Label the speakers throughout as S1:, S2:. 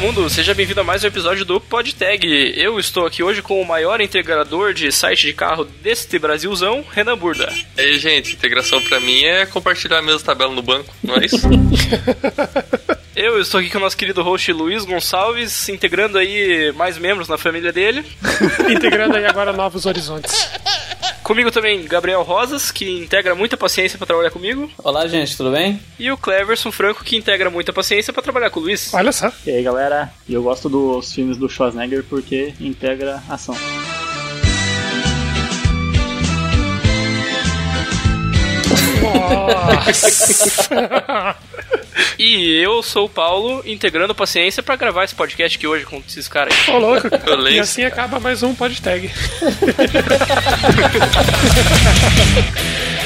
S1: mundo, seja bem-vindo a mais um episódio do PodTag. Eu estou aqui hoje com o maior integrador de site de carro deste Brasilzão, Renan Burda.
S2: E aí, gente, integração pra mim é compartilhar a mesma tabela no banco, não é isso?
S1: Eu estou aqui com o nosso querido host Luiz Gonçalves, integrando aí mais membros na família dele.
S3: integrando aí agora novos horizontes.
S1: Comigo também, Gabriel Rosas, que integra muita paciência para trabalhar comigo.
S4: Olá, gente, tudo bem?
S1: E o Cleverson Franco, que integra muita paciência para trabalhar com o Luiz.
S3: Olha só.
S5: E aí, galera, eu gosto dos filmes do Schwarzenegger porque integra ação.
S3: Nossa!
S1: E eu sou o Paulo, integrando paciência para gravar esse podcast aqui hoje com esses caras aí.
S3: Ô, louco.
S2: Violência,
S3: E assim acaba mais um podtag.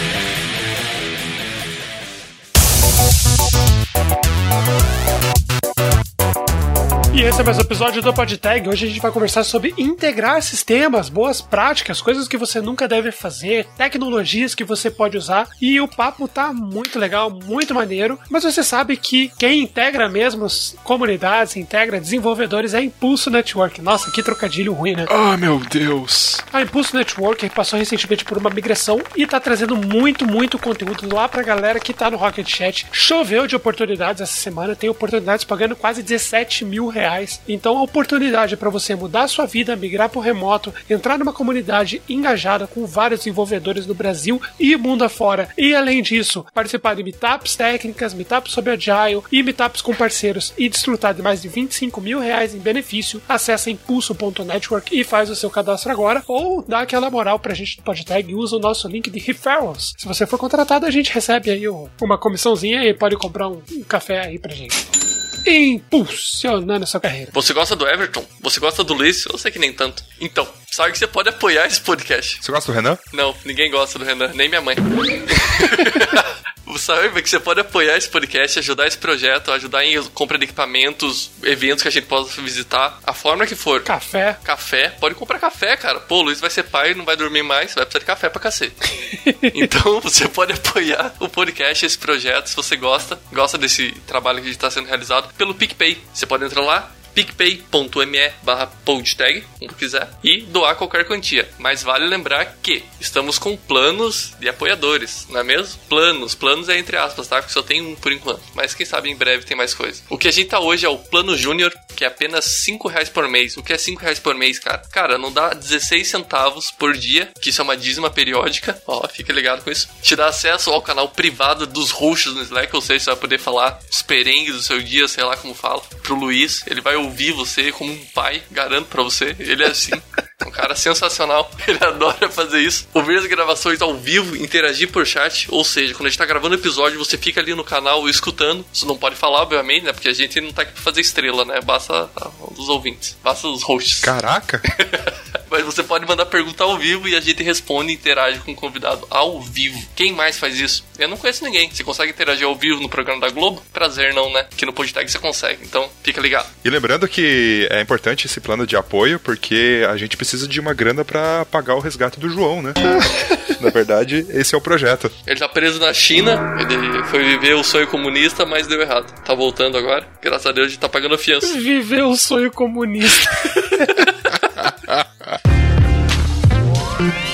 S3: E esse é mais um episódio do PodTag. Hoje a gente vai conversar sobre integrar sistemas, boas práticas, coisas que você nunca deve fazer, tecnologias que você pode usar. E o papo tá muito legal, muito maneiro. Mas você sabe que quem integra mesmo as comunidades, integra desenvolvedores é a Impulso Network. Nossa, que trocadilho ruim, né?
S6: Ah, meu Deus.
S3: A Impulso Network passou recentemente por uma migração e tá trazendo muito, muito conteúdo lá pra galera que tá no Rocket Chat. Choveu de oportunidades essa semana, tem oportunidades pagando quase 17 mil reais. Então a oportunidade para você mudar a sua vida, migrar pro remoto, entrar numa comunidade engajada com vários desenvolvedores no Brasil e mundo afora. E além disso, participar de meetups técnicas, meetups sobre Agile e meetups com parceiros e desfrutar de mais de 25 mil reais em benefício, acessa impulso.network e faz o seu cadastro agora ou dá aquela moral pra gente do PodTag e usa o nosso link de referrals. Se você for contratado, a gente recebe aí uma comissãozinha e pode comprar um, café aí pra gente impulsionando a sua carreira.
S2: Você gosta do Everton? Você gosta do Luiz? Eu sei que nem tanto. Então, sabe que você pode apoiar esse podcast.
S6: Você gosta do Renan?
S2: Não, ninguém gosta do Renan, nem minha mãe. Sabe que você pode apoiar esse podcast, ajudar esse projeto, ajudar em compra de equipamentos, eventos que a gente possa visitar, a forma que for.
S3: Café.
S2: Café, pode comprar café, cara. Pô, o Luiz vai ser pai, não vai dormir mais, vai precisar de café pra cacete. então, você pode apoiar o podcast, esse projeto, se você gosta, gosta desse trabalho que está sendo realizado, pelo PicPay. Você pode entrar lá, picpay.me barra podtag, como quiser, e doar qualquer quantia. Mas vale lembrar que estamos com planos de apoiadores, não é mesmo? Planos, planos é entre aspas, tá? Porque só tem um por enquanto. Mas quem sabe em breve tem mais coisa. O que a gente tá hoje é o plano júnior, que é apenas 5 reais por mês. O que é 5 reais por mês, cara? Cara, não dá 16 centavos por dia, que isso é uma dízima periódica. Ó, fica ligado com isso. Te dá acesso ao canal privado dos hosts no Slack, ou seja, você vai poder falar os perengues do seu dia, sei lá como fala, pro Luiz. Ele vai ouvir você como um pai, garanto pra você. Ele é assim. Um cara sensacional, ele adora fazer isso. Ouvir as gravações ao vivo, interagir por chat, ou seja, quando a gente tá gravando episódio, você fica ali no canal escutando. Você não pode falar, obviamente, né? Porque a gente não tá aqui pra fazer estrela, né? Basta os ouvintes, basta os hosts.
S6: Caraca!
S2: Mas você pode mandar pergunta ao vivo e a gente responde e interage com o convidado ao vivo. Quem mais faz isso? Eu não conheço ninguém. Você consegue interagir ao vivo no programa da Globo? Prazer não, né? Que no podcast você consegue. Então, fica ligado.
S6: E lembrando que é importante esse plano de apoio, porque a gente precisa de uma grana pra pagar o resgate do João, né? Na verdade, esse é o projeto.
S2: Ele tá preso na China, ele foi viver o sonho comunista, mas deu errado. Tá voltando agora. Graças a Deus a gente tá pagando a fiança.
S3: Viver o sonho comunista.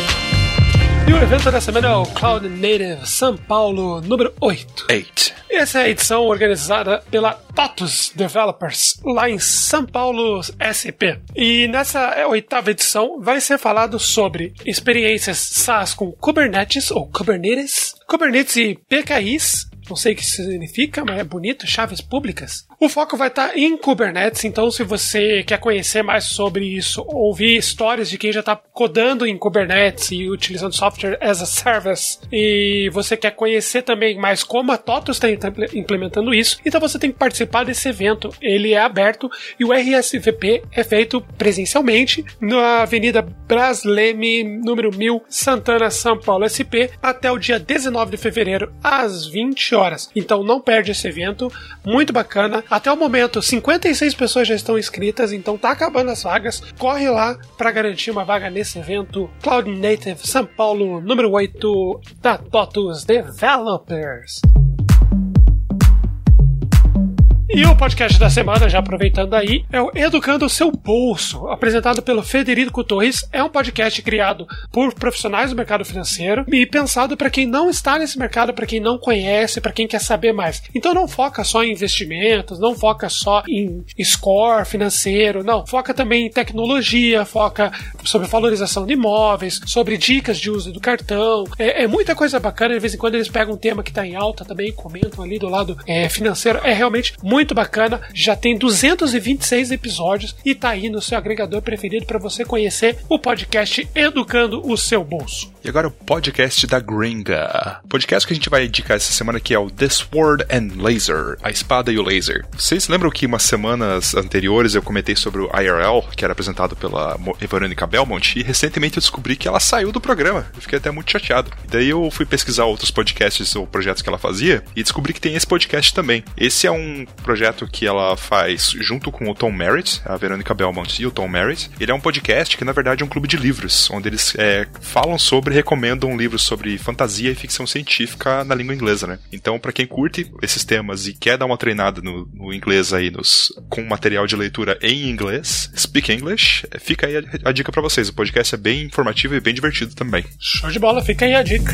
S3: E o evento da semana é o Cloud Native São Paulo número 8.
S6: Eight.
S3: Essa é a edição organizada pela TOTUS Developers, lá em São Paulo SP. E nessa oitava edição vai ser falado sobre experiências SaaS com Kubernetes ou Kubernetes, Kubernetes e PKIs, não sei o que significa, mas é bonito, chaves públicas. O foco vai estar em Kubernetes, então se você quer conhecer mais sobre isso, ouvir histórias de quem já está codando em Kubernetes e utilizando software as a service, e você quer conhecer também mais como a TOTUS está implementando isso, então você tem que participar desse evento. Ele é aberto e o RSVP é feito presencialmente na Avenida Brasleme, número 1000, Santana, São Paulo, SP, até o dia 19 de fevereiro, às 20 horas. Então não perde esse evento, muito bacana. Até o momento, 56 pessoas já estão inscritas, então tá acabando as vagas. Corre lá para garantir uma vaga nesse evento. Cloud Native São Paulo, número 8 da TOTUS Developers. E o podcast da semana, já aproveitando aí, é o Educando o Seu Bolso, apresentado pelo Federico Torres. É um podcast criado por profissionais do mercado financeiro e pensado para quem não está nesse mercado, para quem não conhece, para quem quer saber mais. Então não foca só em investimentos, não foca só em score financeiro, não. Foca também em tecnologia, foca sobre valorização de imóveis, sobre dicas de uso do cartão. É, é muita coisa bacana. De vez em quando eles pegam um tema que está em alta também, comentam ali do lado é, financeiro. É realmente muito muito bacana. Já tem 226 episódios e tá aí no seu agregador preferido para você conhecer o podcast Educando o Seu Bolso.
S6: E agora o podcast da Gringa. O podcast que a gente vai indicar essa semana aqui é o The Sword and Laser, a espada e o laser. Vocês lembram que umas semanas anteriores eu comentei sobre o IRL, que era apresentado pela Verônica Belmont, e recentemente eu descobri que ela saiu do programa. Eu fiquei até muito chateado. Daí eu fui pesquisar outros podcasts ou projetos que ela fazia e descobri que tem esse podcast também. Esse é um projeto que ela faz junto com o Tom Merritt, a Verônica Belmont e o Tom Merritt. Ele é um podcast que na verdade é um clube de livros, onde eles é, falam sobre recomendam livros sobre fantasia e ficção científica na língua inglesa, né? Então, para quem curte esses temas e quer dar uma treinada no, no inglês aí, nos, com material de leitura em inglês, Speak English, fica aí a, a dica para vocês. O podcast é bem informativo e bem divertido também.
S3: Show de bola, fica aí a dica.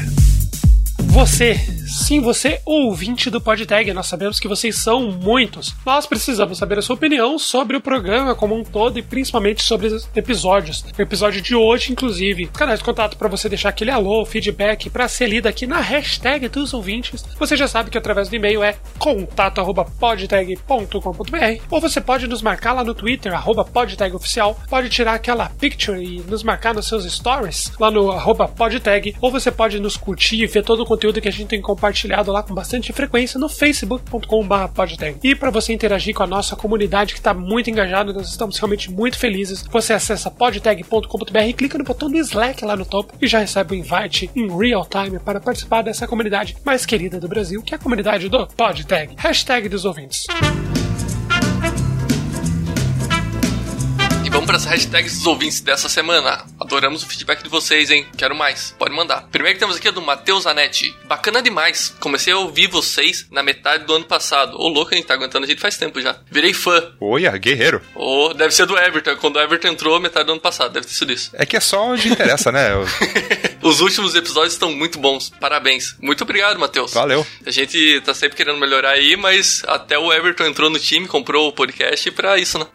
S3: Você, sim, você, ouvinte do PodTag, nós sabemos que vocês são muitos. Nós precisamos saber a sua opinião sobre o programa como um todo e principalmente sobre os episódios. O episódio de hoje, inclusive, canais de contato para você deixar aquele alô, feedback para ser lido aqui na hashtag dos ouvintes. Você já sabe que através do e-mail é contato@podtag.com.br ou você pode nos marcar lá no Twitter @podtagoficial, pode tirar aquela picture e nos marcar nos seus stories lá no @podtag ou você pode nos curtir e ver todo o conteúdo conteúdo que a gente tem compartilhado lá com bastante frequência no facebook.com/podtag. E para você interagir com a nossa comunidade que está muito engajada, nós estamos realmente muito felizes. Você acessa podtag.com.br e clica no botão do Slack lá no topo e já recebe o invite em real time para participar dessa comunidade mais querida do Brasil, que é a comunidade do Podtag. Hashtag dos ouvintes.
S2: Para as hashtags dos ouvintes dessa semana. Adoramos o feedback de vocês, hein? Quero mais. Pode mandar. Primeiro que temos aqui é do Matheus Zanetti. Bacana demais. Comecei a ouvir vocês na metade do ano passado. Ô, louco, a gente tá aguentando a gente faz tempo já. Virei fã.
S6: Olha, guerreiro.
S2: Ô, deve ser do Everton. Quando o Everton entrou, metade do ano passado. Deve ter sido isso.
S6: É que é só onde interessa, né?
S2: Os últimos episódios estão muito bons. Parabéns. Muito obrigado, Matheus.
S6: Valeu.
S2: A gente tá sempre querendo melhorar aí, mas até o Everton entrou no time, comprou o podcast pra isso, né?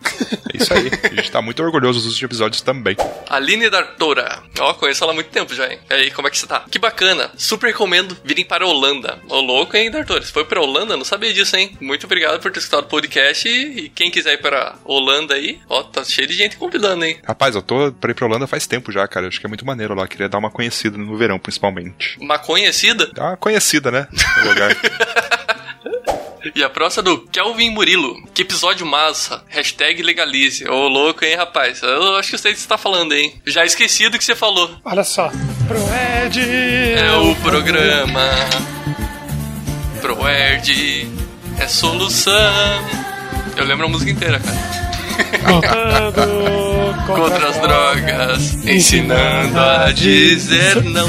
S6: É isso aí. A gente tá muito muito orgulhoso dos últimos episódios também.
S2: Aline Dartora. Ó, conheço ela há muito tempo já, hein? E aí, como é que você tá? Que bacana. Super recomendo virem para a Holanda. Ô, louco, hein, Dartora? Você foi pra Holanda? Não sabia disso, hein? Muito obrigado por ter escutado o podcast. E quem quiser ir para Holanda aí, ó, tá cheio de gente convidando, hein?
S6: Rapaz, eu tô pra ir pra Holanda faz tempo já, cara. Eu acho que é muito maneiro lá. Queria dar uma conhecida no verão, principalmente.
S2: Uma conhecida?
S6: Dá uma conhecida, né? No lugar.
S2: E a próxima do Kelvin Murilo. Que episódio massa. Hashtag legalize. Ô, louco, hein, rapaz? Eu acho que eu sei o que você tá falando, hein? Já esqueci do que você falou.
S3: Olha só. Proerd.
S2: É o programa. Proerd. É solução. Eu lembro a música inteira, cara.
S3: Lutando contra,
S2: contra as drogas, ensinando a dizer não.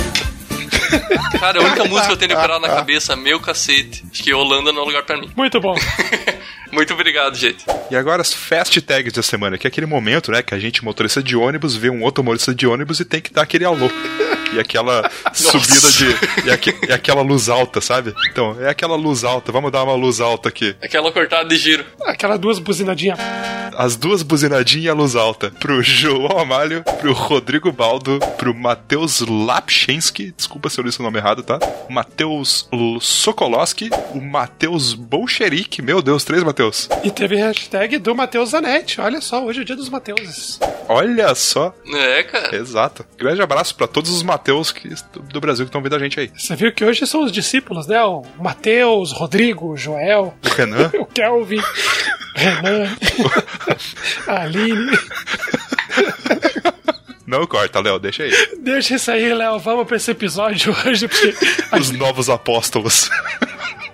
S2: Cara, a única música que eu tenho decorado na cabeça, meu cacete. Acho que Holanda não é lugar pra mim.
S3: Muito bom.
S2: Muito obrigado, gente.
S6: E agora as fast tags da semana, que é aquele momento, né, que a gente, motorista de ônibus, vê um outro motorista de ônibus e tem que dar aquele alô. E aquela subida de. E, aqu, e, aquela luz alta, sabe? Então, é aquela luz alta. Vamos dar uma luz alta aqui.
S2: Aquela cortada de giro.
S3: Aquela duas buzinadinhas.
S6: As duas buzinadinhas e a luz alta. Pro João Amalho, pro Rodrigo Baldo, pro Matheus Lapchensky. Desculpa se eu li o nome errado, tá? Matheus Sokolowski, o Matheus Bolcherik. Meu Deus, três Matheus. Matheus?
S3: E teve hashtag do Matheus Zanetti. Olha só, hoje é o dia dos Mateuses.
S6: Olha só.
S2: É, cara.
S6: Exato. Grande abraço para todos os Mateus do Brasil que estão vendo a gente aí.
S3: Você viu que hoje são os discípulos, né? O Mateus, Rodrigo, Joel.
S6: O Renan.
S3: o Kelvin. Renan. a Aline.
S6: Não corta, Léo, deixa aí.
S3: Deixa isso aí, Léo. Vamos pra esse episódio hoje, porque.
S6: Os novos apóstolos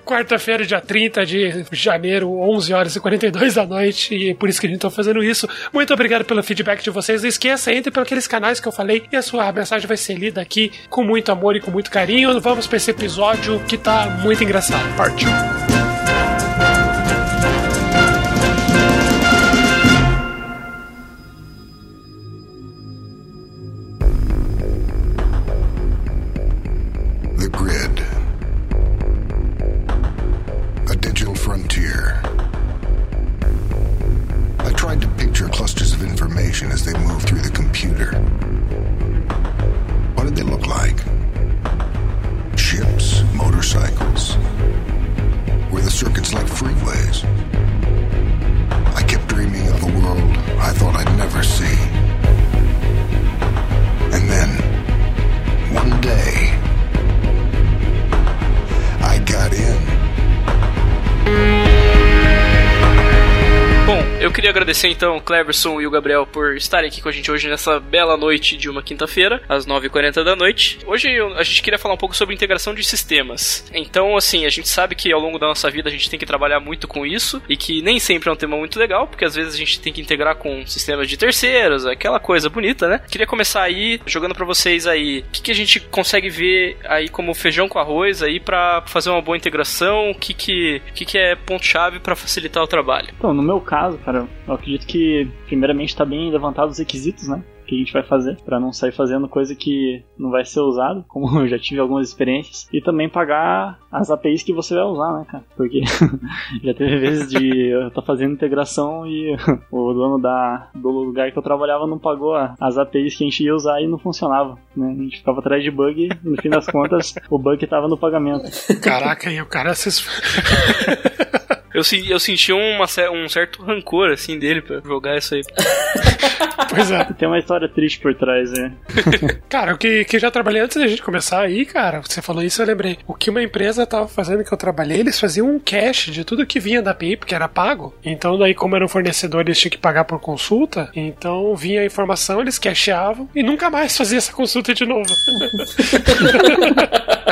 S3: quarta-feira, dia 30 de janeiro, 11 horas e 42 da noite, e é por isso que a gente tá fazendo isso. Muito obrigado pelo feedback de vocês. Não esqueça, entre por aqueles canais que eu falei e a sua mensagem vai ser lida aqui com muito amor e com muito carinho. Vamos para esse episódio que tá muito engraçado. Partiu!
S7: signal through the computer. What did they look like? Ships, motorcycles. Were the circuits like freeways? I kept dreaming of a world I thought I'd never see.
S1: Queria agradecer então o Cleverson e o Gabriel por estarem aqui com a gente hoje nessa bela noite de uma quinta-feira, às 9h40 da noite. Hoje a gente queria falar um pouco sobre integração de sistemas. Então, assim, a gente sabe que ao longo da nossa vida a gente tem que trabalhar muito com isso e que nem sempre é um tema muito legal, porque às vezes a gente tem que integrar com sistemas de terceiros, aquela coisa bonita, né? Queria começar aí jogando para vocês aí, o que, que a gente consegue ver aí como feijão com arroz aí para fazer uma boa integração, o que que, que, que é ponto-chave para facilitar o trabalho?
S5: Então, no meu caso, cara, eu acredito que primeiramente está bem levantado os requisitos, né? que a gente vai fazer para não sair fazendo coisa que não vai ser usado, como eu já tive algumas experiências, e também pagar as APIs que você vai usar, né, cara? Porque já teve vezes de eu estar tá fazendo integração e o dono da, do lugar que eu trabalhava não pagou as APIs que a gente ia usar e não funcionava, né? A gente ficava atrás de bug e no fim das contas o bug estava no pagamento.
S3: Caraca, e o cara se
S1: Eu, eu senti uma, um certo rancor, assim, dele pra jogar isso aí.
S3: pois é.
S5: Tem uma história triste por trás, né?
S3: cara, o que, que já trabalhei antes da gente começar aí, cara, você falou isso, eu lembrei. O que uma empresa tava fazendo que eu trabalhei, eles faziam um cache de tudo que vinha da API, porque era pago. Então, daí, como era um fornecedor, eles tinham que pagar por consulta. Então, vinha a informação, eles cacheavam e nunca mais fazia essa consulta de novo.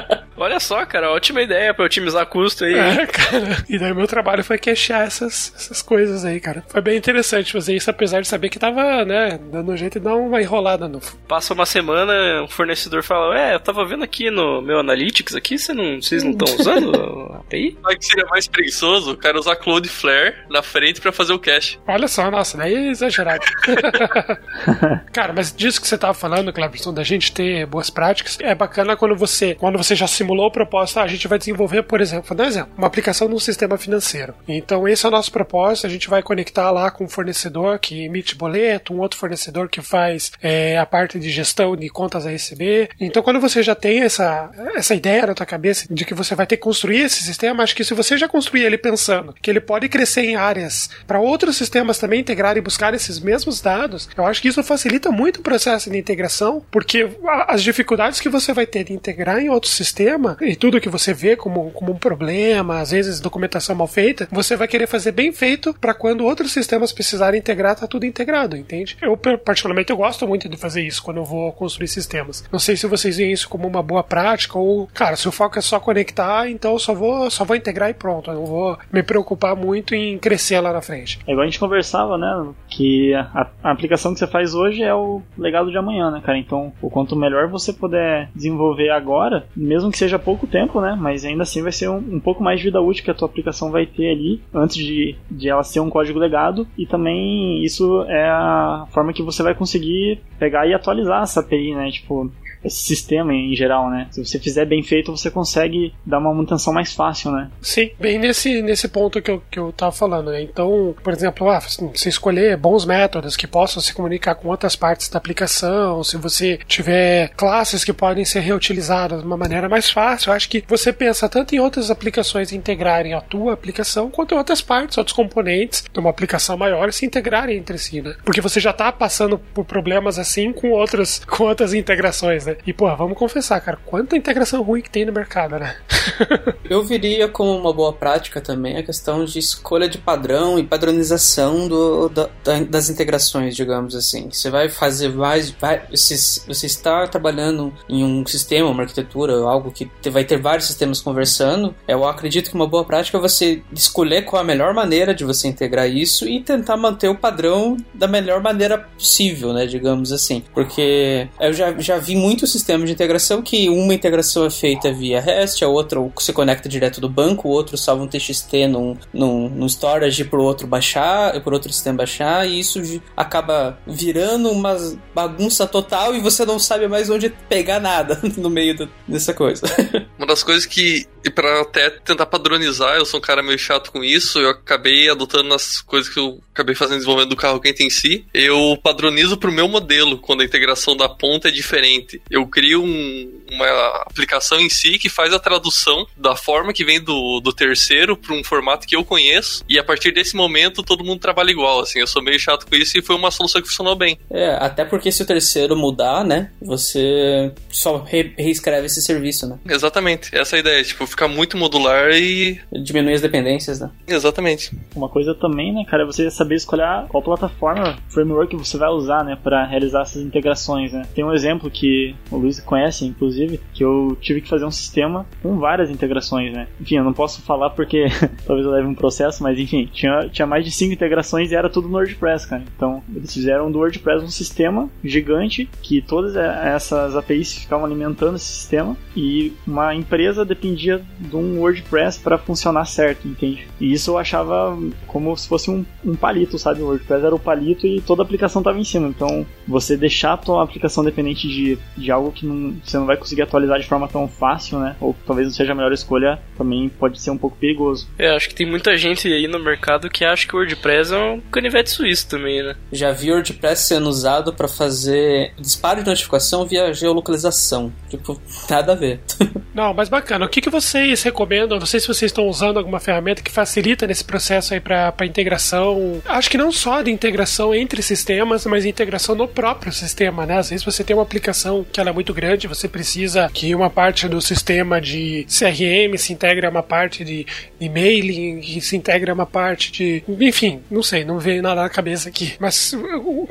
S1: Olha só, cara, ótima ideia pra otimizar custo aí.
S3: É, cara. E daí meu trabalho foi queixar essas, essas coisas aí, cara. Foi bem interessante fazer isso, apesar de saber que tava, né, dando um jeito de dar uma enrolada no.
S1: Passa uma semana, o fornecedor fala: É, eu tava vendo aqui no meu Analytics aqui, você não, vocês não estão usando a API?
S2: Mas que seria mais preguiçoso o cara usar Cloudflare na frente pra fazer o cache.
S3: Olha só, nossa, daí é exagerado. cara, mas disso que você tava falando, Cleberson, da gente ter boas práticas, é bacana quando você, quando você já simula simulou o propósito, ah, a gente vai desenvolver, por exemplo, vou dar um exemplo, uma aplicação num sistema financeiro. Então, esse é o nosso propósito, a gente vai conectar lá com um fornecedor que emite boleto, um outro fornecedor que faz é, a parte de gestão de contas a receber. Então, quando você já tem essa, essa ideia na tua cabeça de que você vai ter que construir esse sistema, acho que se você já construir ele pensando que ele pode crescer em áreas para outros sistemas também integrar e buscar esses mesmos dados, eu acho que isso facilita muito o processo de integração, porque as dificuldades que você vai ter de integrar em outro sistema problema, e tudo que você vê como, como um problema, às vezes documentação mal feita, você vai querer fazer bem feito para quando outros sistemas precisarem integrar, tá tudo integrado, entende? Eu, particularmente, eu gosto muito de fazer isso quando eu vou construir sistemas. Não sei se vocês veem isso como uma boa prática ou, cara, se o foco é só conectar, então eu só vou, só vou integrar e pronto. Eu não vou me preocupar muito em crescer lá na frente.
S5: É igual a gente conversava, né? Que a, a aplicação que você faz hoje é o legado de amanhã, né, cara? Então, o quanto melhor você puder desenvolver agora, mesmo que seja pouco tempo, né? Mas ainda assim vai ser um, um, pouco mais de vida útil que a tua aplicação vai ter ali antes de, de ela ser um código legado. E também isso é a forma que você vai conseguir pegar e atualizar essa API, né? Tipo, esse sistema em geral, né? Se você fizer bem feito, você consegue dar uma manutenção mais fácil, né?
S3: Sim, bem nesse, nesse ponto que eu, que eu tava falando, né? Então, por exemplo, ah, se escolher bons métodos que possam se comunicar com outras partes da aplicação, se você tiver classes que podem ser reutilizadas de uma maneira mais fácil, eu acho que você pensa tanto em outras aplicações integrarem a tua aplicação, quanto em outras partes, outros componentes de uma aplicação maior se integrarem entre si, né? Porque você já tá passando por problemas assim com outras, com outras integrações, né? E, pô, vamos confessar, cara, quanta integração ruim que tem no mercado, né?
S4: Eu viria como uma boa prática também a questão de escolha de padrão e padronização do, da, das integrações, digamos assim. Você vai fazer mais. Vai, você, você está trabalhando em um sistema, uma arquitetura, algo que vai ter vários sistemas conversando. Eu acredito que uma boa prática é você escolher qual a melhor maneira de você integrar isso e tentar manter o padrão da melhor maneira possível, né? Digamos assim. Porque eu já, já vi muito muitos sistemas de integração que uma integração é feita via REST, a outra se conecta direto do banco, o outro salva um TXT num, num, num storage para o outro baixar, para outro sistema baixar, e isso acaba virando uma bagunça total e você não sabe mais onde pegar nada no meio do, dessa coisa.
S2: Uma das coisas que, e para até tentar padronizar, eu sou um cara meio chato com isso, eu acabei adotando as coisas que eu acabei fazendo desenvolvimento do carro quente em si, eu padronizo para o meu modelo quando a integração da ponta é diferente. Eu crio um, uma aplicação em si que faz a tradução da forma que vem do, do terceiro para um formato que eu conheço, e a partir desse momento todo mundo trabalha igual, assim, eu sou meio chato com isso e foi uma solução que funcionou bem.
S4: É, até porque se o terceiro mudar, né, você só re reescreve esse serviço, né?
S2: Exatamente, essa é a ideia, tipo, ficar muito modular e.
S4: Diminuir as dependências, né?
S2: Exatamente.
S5: Uma coisa também, né, cara, é você saber escolher qual plataforma, framework você vai usar, né, para realizar essas integrações, né. Tem um exemplo que o Luiz conhece, inclusive, que eu tive que fazer um sistema com várias integrações, né. Enfim, eu não posso falar porque talvez eu leve um processo, mas enfim, tinha, tinha mais de cinco integrações e era tudo no WordPress, cara. Então, eles fizeram do WordPress um sistema gigante que todas essas APIs ficavam alimentando esse sistema e uma empresa dependia de um WordPress para funcionar certo, entende? E isso eu achava como se fosse um, um palito, sabe? O WordPress era o palito e toda a aplicação estava em cima. Então, você deixar a tua aplicação dependente de, de algo que não, você não vai conseguir atualizar de forma tão fácil, né? Ou talvez não seja a melhor escolha, também pode ser um pouco perigoso.
S1: É, acho que tem muita gente aí no mercado que acha que o WordPress é um canivete suíço também, né?
S4: Já vi o WordPress sendo usado para fazer disparo de notificação via geolocalização. Tipo, nada a ver.
S3: Não, mas bacana. O que, que vocês recomendam? Não sei se vocês estão usando alguma ferramenta que facilita nesse processo aí para integração. Acho que não só de integração entre sistemas, mas integração no próprio sistema, né? Às vezes você tem uma aplicação que ela é muito grande, você precisa que uma parte do sistema de CRM se integre a uma parte de e-mailing, que se integre a uma parte de. Enfim, não sei, não veio nada na cabeça aqui. Mas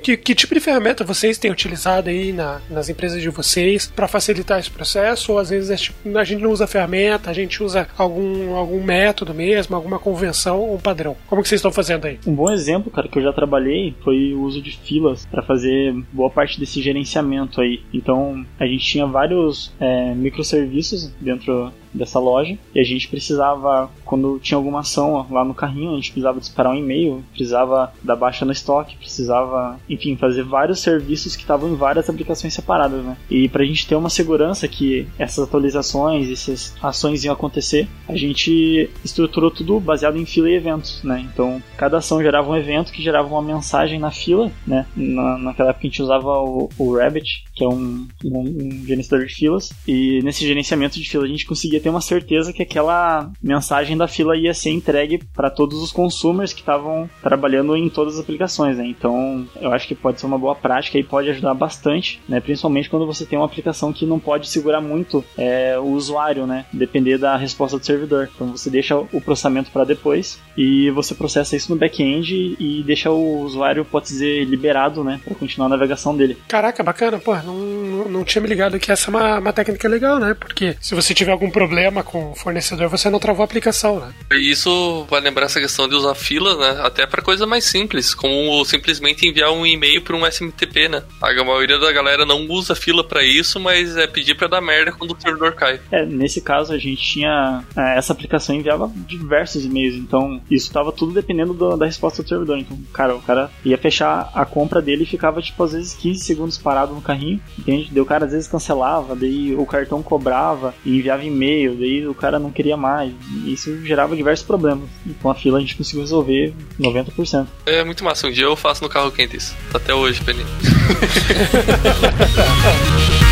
S3: que, que tipo de ferramenta vocês têm utilizado aí na, nas empresas de vocês para facilitar esse processo? Ou às vezes é tipo a gente não usa ferramenta, a gente usa algum, algum método mesmo, alguma convenção ou padrão. Como que vocês estão fazendo aí?
S5: Um bom exemplo, cara, que eu já trabalhei foi o uso de filas para fazer boa parte desse gerenciamento aí. Então, a gente tinha vários é, microserviços dentro dessa loja e a gente precisava, quando tinha alguma ação lá no carrinho, a gente precisava disparar um e-mail, precisava dar baixa no estoque, precisava, enfim, fazer vários serviços que estavam em várias aplicações separadas, né? E pra gente ter uma segurança que essas atualizações, essas ações iam acontecer, a gente estruturou tudo baseado em fila e eventos, né? Então, cada ação gerava um evento que gerava uma mensagem na fila, né? Na, naquela época a gente usava o, o Rabbit, que é um, um, um gerenciador de filas, e nesse gerenciamento de fila a gente conseguia ter uma certeza que aquela mensagem da fila ia ser entregue para todos os consumers que estavam trabalhando em todas as aplicações, né? Então, eu acho que pode ser uma boa prática e pode ajudar bastante, né? Principalmente quando você tem uma aplicação que não pode segurar muito é, o usuário, né? Depender da resposta do servidor. Então, você deixa o processamento para depois e você processa isso no back-end e deixa o usuário, pode dizer, liberado, né? Para continuar a navegação dele.
S3: Caraca, bacana, pô, não, não tinha me ligado que essa é uma, uma técnica legal, né? Porque se você tiver algum problema problema com o fornecedor, você não travou a aplicação, né?
S2: Isso vai lembrar essa questão de usar fila, né? Até para coisa mais simples, como simplesmente enviar um e-mail para um SMTP, né? A maioria da galera não usa fila para isso, mas é pedir para dar merda quando o servidor cai.
S5: É, nesse caso a gente tinha é, essa aplicação enviava diversos e-mails, então isso estava tudo dependendo do, da resposta do servidor. Então, cara, o cara ia fechar a compra dele e ficava tipo às vezes 15 segundos parado no carrinho, entende? Daí o cara às vezes cancelava, daí o cartão cobrava e enviava e-mail, daí o cara não queria mais. E isso gerava diversos problemas. E com a fila a gente conseguiu resolver 90%.
S2: É muito massa. Um dia eu faço no carro quente isso. Até hoje, Penny.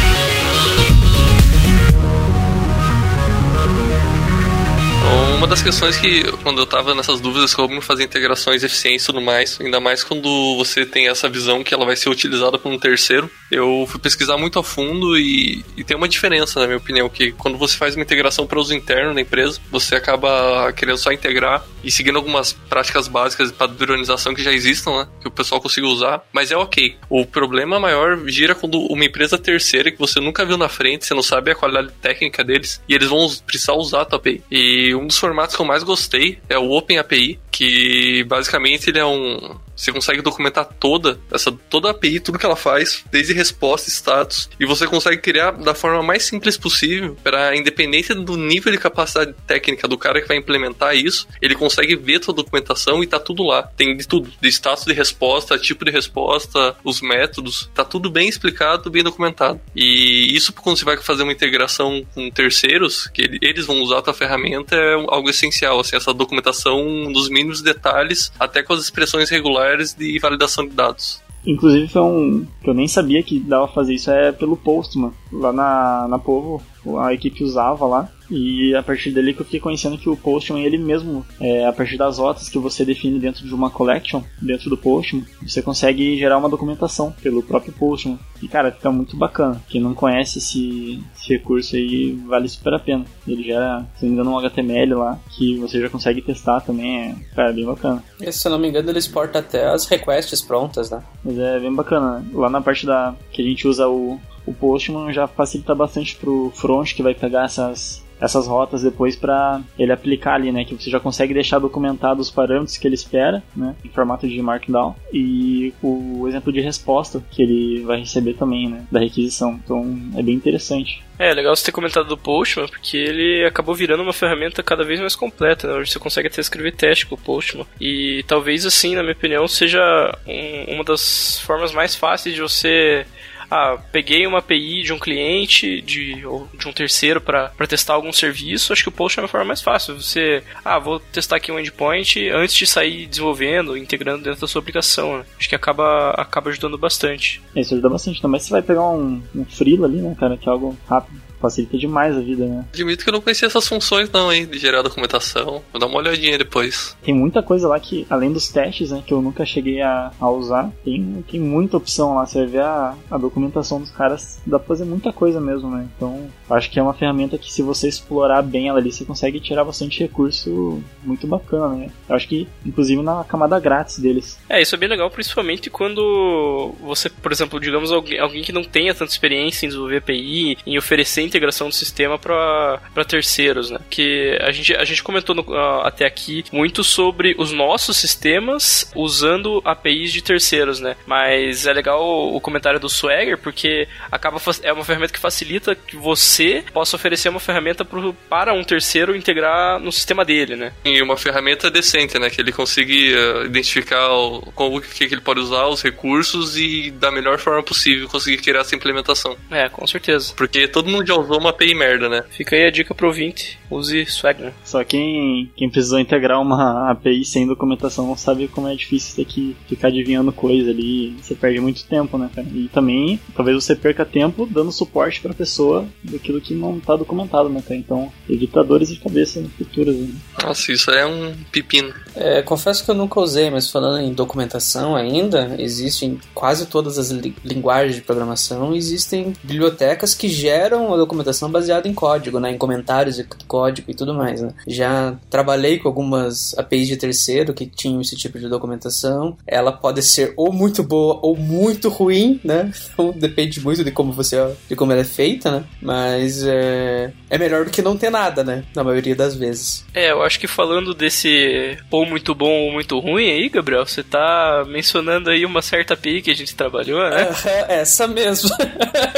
S2: uma das questões que, quando eu tava nessas dúvidas como fazer integrações eficientes e tudo mais, ainda mais quando você tem essa visão que ela vai ser utilizada por um terceiro, eu fui pesquisar muito a fundo e, e tem uma diferença, na minha opinião, que quando você faz uma integração para uso interno da empresa, você acaba querendo só integrar e seguindo algumas práticas básicas de padronização que já existam, né? Que o pessoal consiga usar, mas é ok. O problema maior gira quando uma empresa terceira que você nunca viu na frente, você não sabe a qualidade técnica deles, e eles vão precisar usar a tua API. E um dos formatos que eu mais gostei é o Open API, que basicamente ele é um você consegue documentar toda essa toda a API, tudo que ela faz, desde resposta, status, e você consegue criar da forma mais simples possível para independente do nível de capacidade técnica do cara que vai implementar isso, ele consegue ver toda a documentação e tá tudo lá. Tem de tudo, de status de resposta, tipo de resposta, os métodos, tá tudo bem explicado, bem documentado. E isso quando você vai fazer uma integração com terceiros, que eles vão usar a tua ferramenta é algo essencial, assim, essa documentação dos mínimos detalhes, até com as expressões regulares de validação de dados.
S5: Inclusive foi um que eu nem sabia que dava fazer isso é pelo Postman. Lá na, na Povo, a equipe usava lá. E a partir dele que eu fiquei conhecendo que o Postman, ele mesmo, é, a partir das rotas que você define dentro de uma collection, dentro do Postman, você consegue gerar uma documentação pelo próprio Postman. E cara, fica muito bacana. Quem não conhece esse, esse recurso aí, vale super a pena. Ele gera, se não me engano, um HTML lá, que você já consegue testar também. É, cara, bem bacana.
S4: E, se eu não me engano, ele exporta até as requests prontas, né?
S5: Mas é bem bacana. Lá na parte da que a gente usa o, o Postman já facilita bastante pro front que vai pegar essas essas rotas depois para ele aplicar ali, né? Que você já consegue deixar documentado os parâmetros que ele espera, né? Em formato de Markdown e o exemplo de resposta que ele vai receber também, né? Da requisição. Então é bem interessante.
S1: É, legal você ter comentado do Postman, porque ele acabou virando uma ferramenta cada vez mais completa, né? Hoje você consegue até escrever teste com o Postman. E talvez, assim, na minha opinião, seja um, uma das formas mais fáceis de você ah, peguei uma API de um cliente, de, ou de um terceiro para testar algum serviço, acho que o Post é uma forma mais fácil. Você, ah, vou testar aqui um endpoint antes de sair desenvolvendo, integrando dentro da sua aplicação. Né? Acho que acaba, acaba ajudando bastante.
S5: Isso ajuda bastante. Também você vai pegar um, um freela ali, né, cara, que é algo rápido facilita demais a vida, né?
S2: Admito que eu não conhecia essas funções não, hein, de gerar documentação. Vou dar uma olhadinha depois.
S5: Tem muita coisa lá que, além dos testes, né, que eu nunca cheguei a, a usar, tem, tem muita opção lá. Você vai ver a, a documentação dos caras, dá pra fazer muita coisa mesmo, né? Então, acho que é uma ferramenta que se você explorar bem ela ali, você consegue tirar bastante recurso muito bacana, né? Eu acho que, inclusive, na camada grátis deles.
S1: É, isso é bem legal, principalmente quando você, por exemplo, digamos, alguém, alguém que não tenha tanta experiência em desenvolver API, em oferecer integração do sistema para terceiros, né? Que a gente, a gente comentou no, uh, até aqui muito sobre os nossos sistemas usando APIs de terceiros, né? Mas é legal o comentário do Swagger porque acaba é uma ferramenta que facilita que você possa oferecer uma ferramenta pro, para um terceiro integrar no sistema dele, né?
S2: E uma ferramenta decente, né? Que ele consiga uh, identificar o, como que, que ele pode usar os recursos e da melhor forma possível conseguir criar essa implementação.
S1: É, com certeza.
S2: Porque todo mundo já usou uma API merda, né?
S1: Fica aí a dica pro ouvinte, use Swagger.
S5: Só quem, quem precisou integrar uma API sem documentação não sabe como é difícil ter que ficar adivinhando coisa ali, você perde muito tempo, né, cara? E também, talvez você perca tempo dando suporte pra pessoa daquilo que não tá documentado, né, cara? Então, evita dores de cabeça futuras, né?
S2: Nossa, isso é um pepino.
S4: É, confesso que eu nunca usei, mas falando em documentação ainda, existem quase todas as li linguagens de programação, existem bibliotecas que geram a documentação baseada em código, né, em comentários de código e tudo mais. Né. Já trabalhei com algumas APIs de terceiro que tinham esse tipo de documentação. Ela pode ser ou muito boa ou muito ruim, né? Então depende muito de como você, de como ela é feita, né? Mas é, é melhor do que não ter nada, né? Na maioria das vezes.
S1: É, eu acho que falando desse ou muito bom ou muito ruim aí, Gabriel, você tá mencionando aí uma certa API que a gente trabalhou, né?
S4: essa mesmo.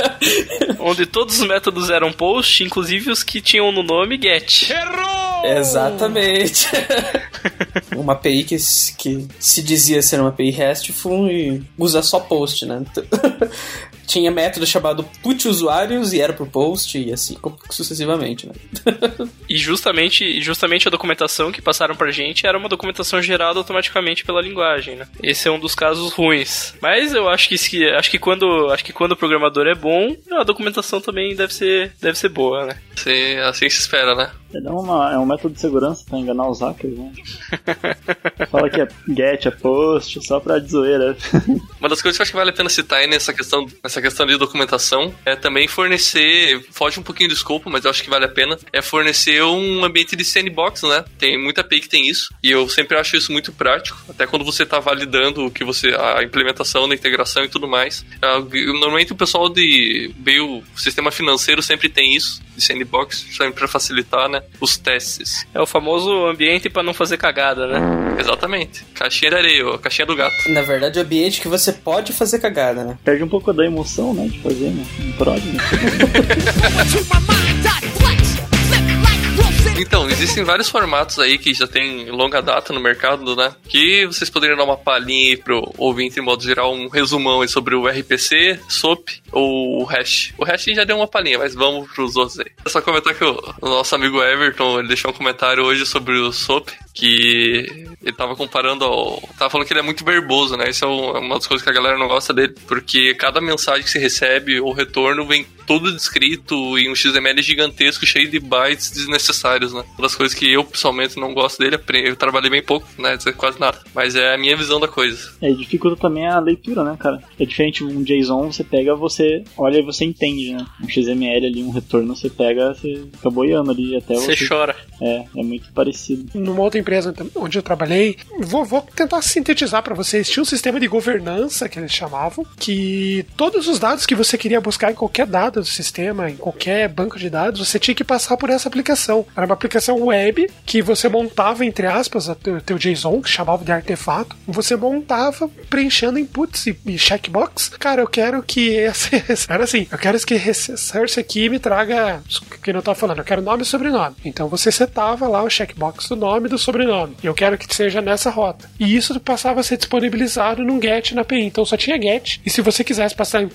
S1: Onde todos os métodos eram post, inclusive os que tinham no nome get.
S3: Errou!
S4: Exatamente. uma API que, que se dizia ser uma API RESTful e usa só post, né? Tinha método chamado put usuários e era pro post e assim sucessivamente, né?
S1: e justamente, justamente a documentação que passaram pra gente era uma documentação gerada automaticamente pela linguagem, né? Esse é um dos casos ruins. Mas eu acho que acho que quando acho que quando o programador é bom, a documentação também deve ser deve ser boa, né?
S2: Sim, assim se espera, né?
S5: É, uma, é um método de segurança pra enganar os hackers, né? Fala que é get, é post, só pra zoeira.
S2: Uma das coisas que eu acho que vale a pena citar aí nessa questão, nessa questão de documentação é também fornecer, foge um pouquinho do escopo, mas eu acho que vale a pena, é fornecer um ambiente de sandbox, né? Tem muita API que tem isso, e eu sempre acho isso muito prático, até quando você tá validando o que você, a implementação da integração e tudo mais. É normalmente o pessoal de meio sistema financeiro sempre tem isso, de sandbox, sempre para facilitar, né? Os testes.
S1: É o famoso ambiente para não fazer cagada, né?
S2: Exatamente. Caixinha de areia, caixinha do gato.
S4: Na verdade, o ambiente que você pode fazer cagada, né?
S5: Perde um pouco da emoção, né? De fazer, né? Um prod, né?
S2: Então, existem vários formatos aí que já tem longa data no mercado, né? Que vocês poderiam dar uma palhinha aí pro ouvinte, em modo geral, um resumão sobre o RPC, SOAP ou o Hash. O Hash já deu uma palhinha, mas vamos pros outros aí. É só comentar que o, nosso amigo Everton, ele deixou um comentário hoje sobre o SOAP, que ele tava comparando ao... Tava falando que ele é muito verboso, né? Isso é uma das coisas que a galera não gosta dele, porque cada mensagem que se recebe ou retorno vem todo descrito em um XML gigantesco, cheio de bytes desnecessários, né? Uma das coisas que eu, pessoalmente, não gosto dele, eu trabalhei bem pouco, né? Quase nada. Mas é a minha visão da coisa.
S5: É, dificulta também a leitura, né, cara? É diferente um JSON, você pega, você olha e você entende, né? Um XML ali, um retorno, você pega, você fica boiando ali até você.
S1: Você chora.
S5: É, é muito parecido.
S3: Numa outra empresa onde eu trabalhei, vou, vou tentar sintetizar para vocês. Tinha um sistema de governança que eles chamavam, que todos os dados que você queria buscar em qualquer dado do sistema, em qualquer banco de dados, você tinha que passar por essa aplicação. Era uma aplicação web que você montava, entre aspas, o teu JSON, que chamava de artefato. Você montava preenchendo inputs e, e checkbox. Cara, eu quero que esse. Era assim, eu quero que esse aqui me traga. Que não tá falando, eu quero nome e sobrenome. Então você setava lá o checkbox do nome do sobrenome. E eu quero que seja nessa rota. E isso passava a ser disponibilizado num GET na API. Então só tinha GET. E se você quisesse passar em.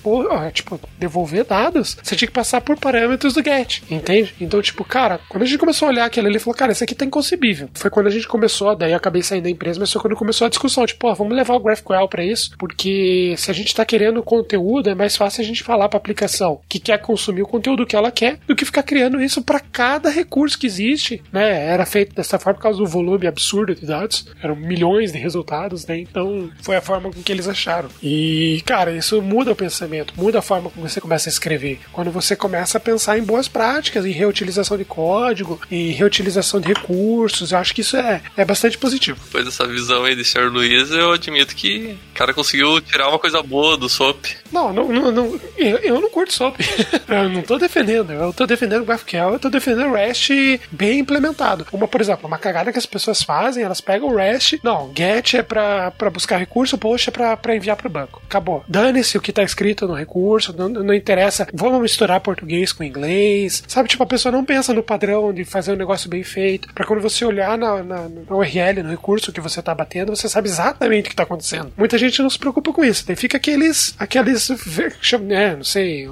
S3: Tipo, devolver dados, você tinha que passar por parâmetros do GET. Entende? Então, tipo, cara, quando a gente começou a olhar aquilo ali, falou, cara, isso aqui tá inconcebível. Foi quando a gente começou, daí eu acabei saindo da empresa, mas foi quando começou a discussão, tipo, ó, vamos levar o GraphQL para isso, porque se a gente tá querendo conteúdo, é mais fácil a gente falar pra aplicação que quer consumir o conteúdo que ela quer, do que ficar criando isso para cada recurso que existe, né? Era feito dessa forma por causa do volume absurdo de dados, eram milhões de resultados, né? Então, foi a forma com que eles acharam. E, cara, isso muda o pensamento, muda a forma como você começa a escrever. Quando você começa a pensar em boas práticas, em reutilização de código, em reutilização de recursos, eu acho que isso é, é bastante positivo.
S2: Depois dessa visão aí de Sr. Luiz, eu admito que o cara conseguiu tirar uma coisa boa do SOAP.
S3: Não, não, não, não eu, eu, não curto SOAP. eu não tô defendendo. Eu tô defendendo GraphQL, eu tô defendendo REST bem implementado. Uma, por exemplo, uma cagada que as pessoas fazem, elas pegam o REST, não, GET é pra, pra buscar recurso, POST é pra, pra enviar pro banco. Acabou. Dane-se o que tá escrito no recurso, não, não interessa. Vamos misturar português com inglês. Sabe, tipo, a pessoa não pensa no padrão de fazer um negócio bem feito, pra quando você olhar na, na, na URL, no recurso que você tá batendo, você sabe exatamente o que tá acontecendo. Muita gente não se preocupa com isso. Daí fica aqueles, aqueles, é, não sei,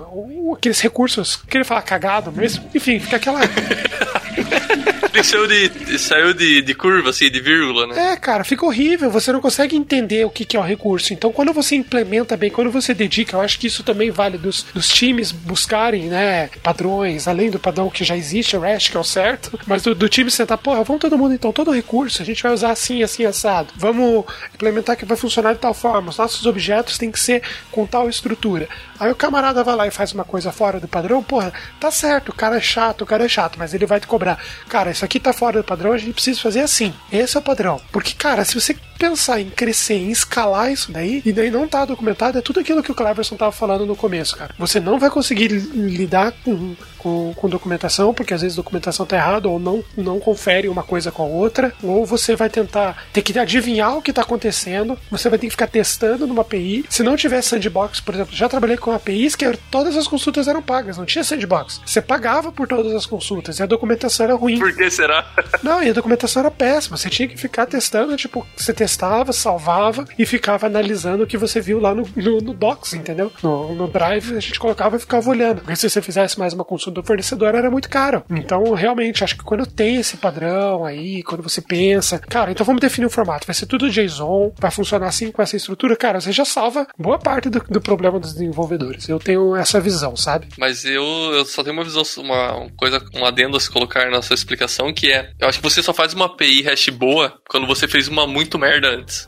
S3: aqueles recursos, queria falar cagado, mas enfim, fica aquela.
S2: Saiu de, saiu de, de curva, assim, de vírgula, né?
S3: É, cara, fica horrível. Você não consegue entender o que, que é o recurso. Então, quando você implementa bem, quando você dedica, eu acho que isso também vale dos, dos times buscarem, né, padrões, além do padrão que já existe, o REST, que é o certo, mas do, do time sentar, porra, vamos todo mundo então, todo recurso, a gente vai usar assim, assim, assado. Vamos implementar que vai funcionar de tal forma. Os nossos objetos têm que ser com tal estrutura. Aí o camarada vai lá e faz uma coisa fora do padrão, porra, tá certo, o cara é chato, o cara é chato, mas ele vai te cobrar. Cara, isso aqui tá fora do padrão, a gente precisa fazer assim. Esse é o padrão. Porque, cara, se você pensar em crescer, em escalar isso daí, e daí não tá documentado, é tudo aquilo que o Cleverson tava falando no começo, cara. Você não vai conseguir lidar com, com, com documentação, porque às vezes a documentação tá errada, ou não, não confere uma coisa com a outra, ou você vai tentar ter que adivinhar o que tá acontecendo, você vai ter que ficar testando numa API. Se não tiver sandbox, por exemplo, já trabalhei com APIs que todas as consultas eram pagas, não tinha sandbox. Você pagava por todas as consultas e a documentação era ruim.
S2: Por que será?
S3: Não, e a documentação era péssima. Você tinha que ficar testando, tipo, você testava, salvava e ficava analisando o que você viu lá no, no, no Docs, entendeu? No, no Drive a gente colocava e ficava olhando. Porque se você fizesse mais uma consulta do fornecedor era muito caro. Então, realmente, acho que quando tem esse padrão aí, quando você pensa, cara, então vamos definir o formato. Vai ser tudo JSON, vai funcionar assim com essa estrutura, cara, você já salva boa parte do, do problema dos desenvolvedores. Eu tenho essa visão, sabe?
S2: Mas eu, eu só tenho uma visão, uma coisa, um adendo a se colocar na sua explicação, que é, eu acho que você só faz uma API hash boa quando você fez uma muito merda antes.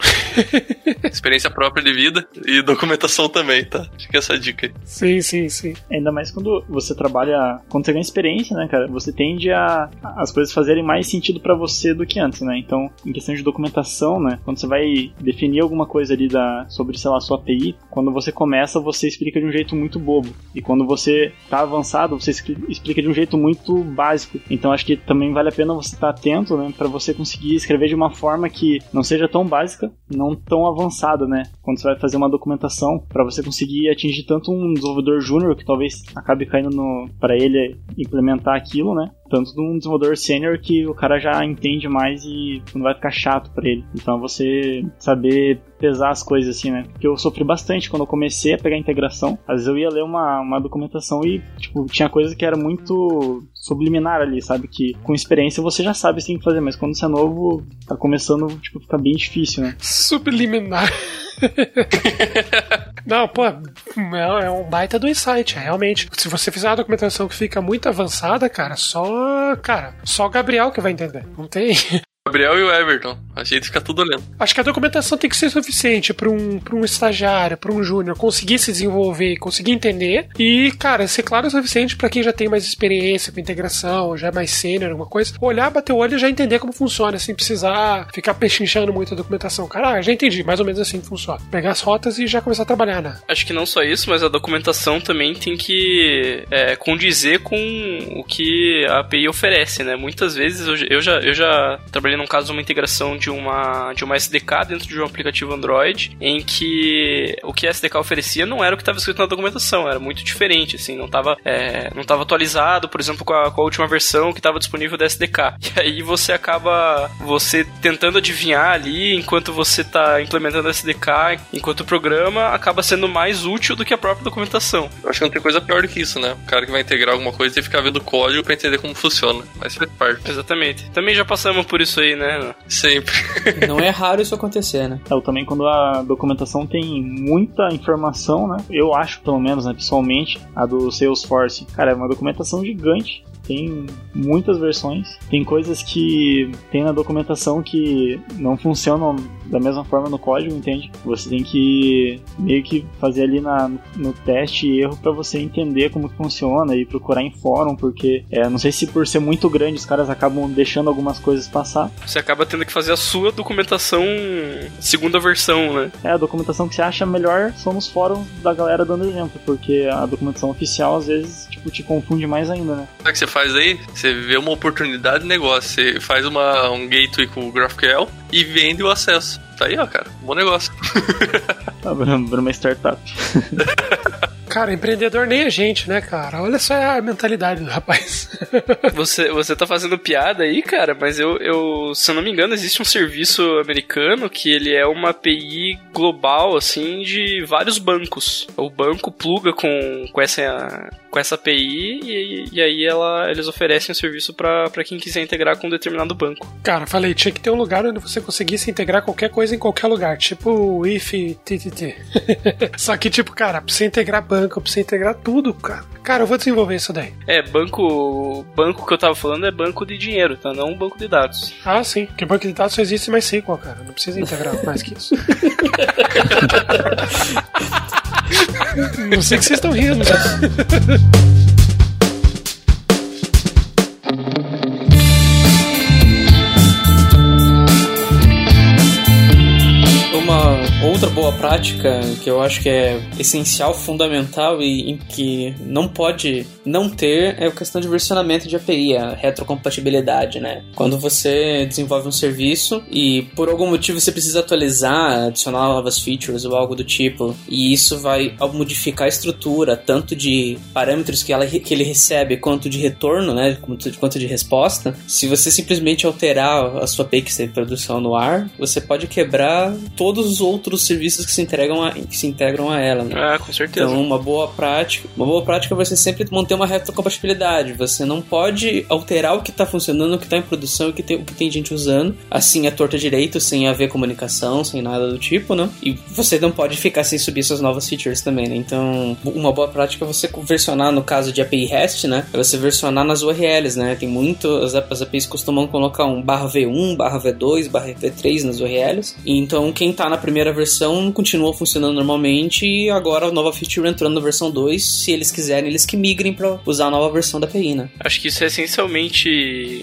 S2: Experiência própria de vida e documentação também, tá? Fica essa dica aí.
S3: Sim, sim, sim.
S5: Ainda mais quando você trabalha, quando você ganha experiência, né, cara? Você tende a as coisas fazerem mais sentido para você do que antes, né? Então, em questão de documentação, né, quando você vai definir alguma coisa ali da sobre, sei lá, sua API, quando você começa, você explica de um jeito muito bobo. E quando você tá avançado, você explica de um jeito muito básico. Então, acho que também vale a pena você estar tá atento, né, para você conseguir escrever de uma forma que não seja tão básica, não tão avançada, né? Quando você vai fazer uma documentação, para você conseguir atingir tanto um desenvolvedor júnior que talvez acabe caindo no para ele implementar aquilo, né? Tanto de um desenvolvedor sênior que o cara já entende mais e não vai ficar chato para ele. Então você saber pesar as coisas assim, né? Porque eu sofri bastante quando eu comecei a pegar integração. Às vezes eu ia ler uma, uma documentação e, tipo, tinha coisa que era muito subliminar ali, sabe? Que com experiência você já sabe o que tem que fazer, mas quando você é novo, tá começando, tipo, fica bem difícil, né?
S3: Subliminar. Não, pô, é, é um baita do insight, é, realmente. Se você fizer uma documentação que fica muito avançada, cara, só. Cara, só o Gabriel que vai entender. Não tem.
S2: Gabriel e o Everton. A gente fica tudo olhando.
S3: Acho que a documentação tem que ser suficiente para um, pra um estagiário, para um júnior conseguir se desenvolver, conseguir entender. E, cara, ser claro o suficiente para quem já tem mais experiência com integração, já é mais sênior, alguma coisa. Olhar, bater o olho e já entender como funciona, sem precisar ficar pechinchando muito a documentação. Cara, ah, já entendi, mais ou menos assim que funciona. Pegar as rotas e já começar a trabalhar, né?
S1: Acho que não só isso, mas a documentação também tem que é, condizer com o que a API oferece, né? Muitas vezes eu, eu já, eu já trabalhei num caso uma integração de uma, de uma SDK dentro de um aplicativo Android, em que o que a SDK oferecia não era o que estava escrito na documentação, era muito diferente, assim, não estava é, não tava atualizado, por exemplo, com a, com a última versão que estava disponível da SDK. E aí você acaba você tentando adivinhar ali enquanto você está implementando a SDK, enquanto o programa acaba sendo mais útil do que a própria documentação.
S2: Eu acho que não tem coisa pior do que isso, né? O cara que vai integrar alguma coisa que ficar vendo o código para entender como funciona. Mas faz parte.
S1: Exatamente. Também já passamos por isso aí, né?
S2: Sempre.
S4: Não é raro isso acontecer, né?
S5: Eu também, quando a documentação tem muita informação, né? Eu acho, pelo menos, né, pessoalmente, a do Salesforce. Cara, é uma documentação gigante tem muitas versões. Tem coisas que tem na documentação que não funcionam da mesma forma no código, entende? Você tem que meio que fazer ali na, no teste e erro para você entender como funciona e procurar em fórum, porque é, não sei se por ser muito grande os caras acabam deixando algumas coisas passar.
S1: Você acaba tendo que fazer a sua documentação segunda versão, né?
S5: É, a documentação que você acha melhor são nos fóruns da galera dando exemplo, porque a documentação oficial às vezes tipo, te confunde mais ainda, né?
S2: O que você faz aí? Você vê uma oportunidade de negócio, você faz uma, um gateway com o GraphQL e vende o acesso. Tá aí, ó, cara. Bom negócio.
S5: Abrindo uma startup.
S3: Cara, empreendedor nem a gente, né, cara? Olha só a mentalidade do rapaz.
S1: você, você tá fazendo piada aí, cara, mas eu, eu, se eu não me engano, existe um serviço americano que ele é uma API global, assim, de vários bancos. O banco pluga com, com, essa, com essa API e, e aí ela, eles oferecem o serviço para quem quiser integrar com um determinado banco.
S3: Cara, falei, tinha que ter um lugar onde você conseguisse integrar qualquer coisa em qualquer lugar, tipo o if TTT. Só que, tipo, cara, pra você integrar banco banco, eu preciso integrar tudo, cara. Cara, eu vou desenvolver isso daí.
S1: É, banco. Banco que eu tava falando é banco de dinheiro, tá? Não um banco de dados.
S3: Ah, sim. Porque banco de dados só existe mais SQL, cara. Não precisa integrar mais que isso. Não sei que vocês estão rindo.
S4: outra boa prática que eu acho que é essencial, fundamental e que não pode não ter é a questão de versionamento de API, a retrocompatibilidade, né? Quando você desenvolve um serviço e por algum motivo você precisa atualizar, adicionar novas features ou algo do tipo, e isso vai modificar a estrutura, tanto de parâmetros que, ela, que ele recebe quanto de retorno, né? Quanto de resposta. Se você simplesmente alterar a sua API que você produção no ar, você pode quebrar todos os outros serviços que se entregam a, que se integram a ela. Né?
S1: Ah, com certeza.
S4: Então, uma boa prática, uma boa prática vai ser sempre manter uma retrocompatibilidade. Você não pode alterar o que está funcionando, o que está em produção, o que tem, o que tem gente usando, assim a torta direito, sem haver comunicação, sem nada do tipo, né? E você não pode ficar sem subir suas novas features também, né? Então, uma boa prática é você versionar no caso de API REST, né? É você versionar nas URLs, né? Tem muito as, as APIs costumam colocar um barra V1, barra V2, barra V3 nas URLs. E então quem está na primeira versão continua funcionando normalmente e agora a nova feature entrando na versão 2, se eles quiserem, eles que migrem para usar a nova versão da API, né?
S1: Acho que isso é essencialmente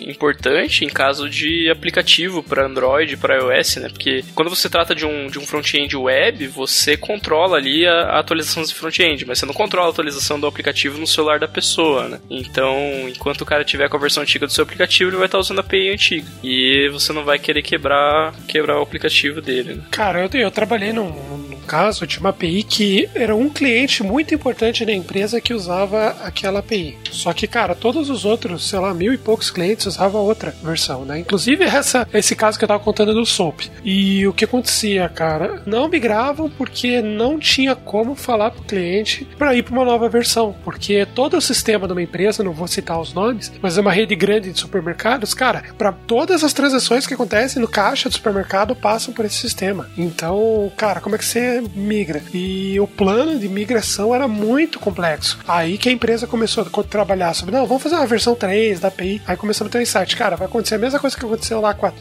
S1: importante em caso de aplicativo para Android, para iOS, né? Porque quando você trata de um, de um front-end web, você controla ali a, a atualização do front-end, mas você não controla a atualização do aplicativo no celular da pessoa, né? Então, enquanto o cara tiver com a versão antiga do seu aplicativo, ele vai estar usando a API antiga. E você não vai querer quebrar, quebrar o aplicativo dele, né?
S3: Cara, Cara, eu, eu trabalhei num, num caso de uma API que era um cliente muito importante da empresa que usava aquela API. Só que, cara, todos os outros, sei lá, mil e poucos clientes usavam outra versão, né? Inclusive essa, esse caso que eu tava contando do SOAP. E o que acontecia, cara? Não migravam porque não tinha como falar pro cliente para ir para uma nova versão. Porque todo o sistema de uma empresa, não vou citar os nomes, mas é uma rede grande de supermercados, cara, para todas as transações que acontecem no caixa do supermercado passam por esse sistema. Então, cara, como é que você migra. E o plano de migração era muito complexo. Aí que a empresa começou a trabalhar sobre, não, vamos fazer uma versão 3 da API. Aí começamos a ter um insight, cara, vai acontecer a mesma coisa que aconteceu lá com a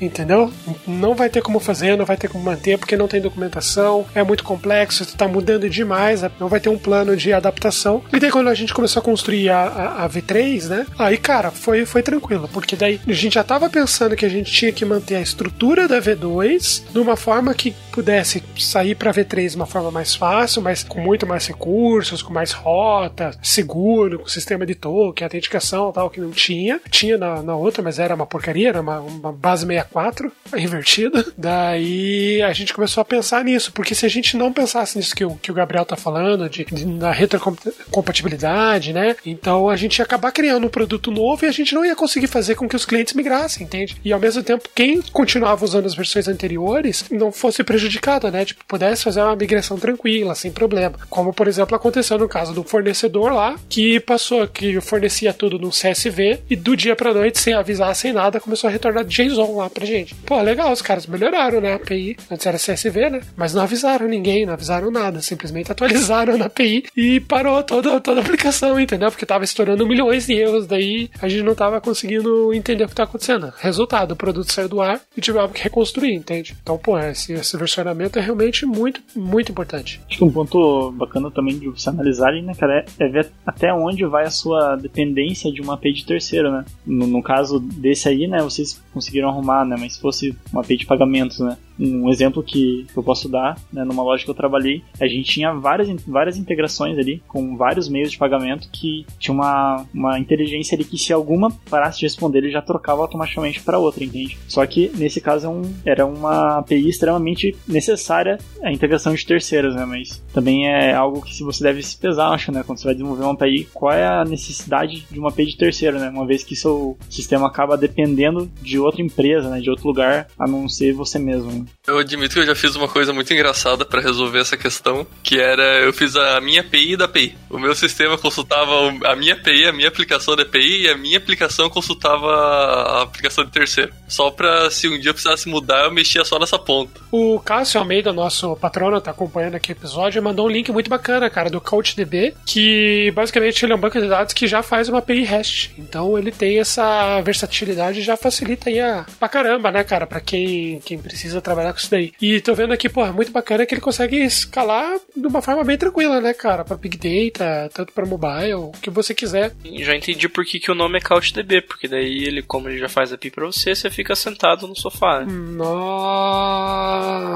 S3: entendeu? Não vai ter como fazer, não vai ter como manter, porque não tem documentação, é muito complexo, está mudando demais, não vai ter um plano de adaptação. E daí quando a gente começou a construir a, a, a V3, né? Aí, cara, foi, foi tranquilo, porque daí a gente já estava pensando que a gente tinha que manter a estrutura da V2 de uma forma que pudesse sair para V3 de uma forma mais fácil, mas com muito mais recursos, com mais rota, seguro, com sistema de token, autenticação tal, que não tinha. Tinha na, na outra, mas era uma porcaria, era uma, uma base 64 invertida. Daí a gente começou a pensar nisso, porque se a gente não pensasse nisso que o, que o Gabriel tá falando, de, de na retrocompatibilidade, né? Então a gente ia acabar criando um produto novo e a gente não ia conseguir fazer com que os clientes migrassem, entende? E ao mesmo tempo, quem continuava usando as versões anteriores não fosse prejudicado, né? Tipo, pudesse fazer uma migração tranquila, sem problema. Como, por exemplo, aconteceu no caso do fornecedor lá, que passou, que fornecia tudo no CSV e do dia pra noite, sem avisar, sem nada, começou a retornar JSON lá pra gente. Pô, legal, os caras melhoraram, né? A API. Antes era CSV, né? Mas não avisaram ninguém, não avisaram nada. Simplesmente atualizaram na API e parou toda, toda a aplicação, entendeu? Porque tava estourando milhões de erros, daí a gente não tava conseguindo entender o que tá acontecendo. Resultado, o produto saiu do ar e tivemos que reconstruir, entende? Então, pô, esse, esse versionamento é realmente muito, muito importante.
S5: Acho que um ponto bacana também de você analisar ali, né, cara, é, é ver até onde vai a sua dependência de uma API de terceiro, né? No, no caso desse aí, né, vocês conseguiram arrumar, né? Mas se fosse uma API de pagamentos, né? Um exemplo que eu posso dar, né, numa loja que eu trabalhei, a gente tinha várias, várias integrações ali com vários meios de pagamento que tinha uma, uma inteligência ali que se alguma parasse de responder, ele já trocava automaticamente para outra, entende? Só que nesse caso é um, era uma API extremamente necessária a integração de terceiros, né? Mas também é algo que se você deve se pesar, acho, né? Quando você vai desenvolver uma API, qual é a necessidade de uma API de terceiro, né? Uma vez que seu sistema acaba dependendo de outra empresa, né? De outro lugar, a não ser você mesmo. Né?
S2: Eu admito que eu já fiz uma coisa muito engraçada para resolver essa questão, que era eu fiz a minha API da API. O meu sistema consultava a minha API, a minha aplicação da API, e a minha aplicação consultava a aplicação de terceiro. Só pra se um dia eu precisasse mudar, eu mexia só nessa ponta.
S3: O Cássio Almeida, nosso patrono, tá acompanhando aqui o episódio, mandou um link muito bacana, cara, do CouchDB, que basicamente ele é um banco de dados que já faz uma API REST. Então ele tem essa versatilidade e já facilita aí a, pra caramba, né, cara, pra quem, quem precisa trabalhar com isso daí. E tô vendo aqui, pô, é muito bacana que ele consegue escalar de uma forma bem tranquila, né, cara? Pra Big Data, tanto pra mobile, o que você quiser.
S1: E já entendi por que, que o nome é CouchDB, porque daí ele, como ele já faz a API pra você, você fica sentado no sofá. Né?
S3: Nossa.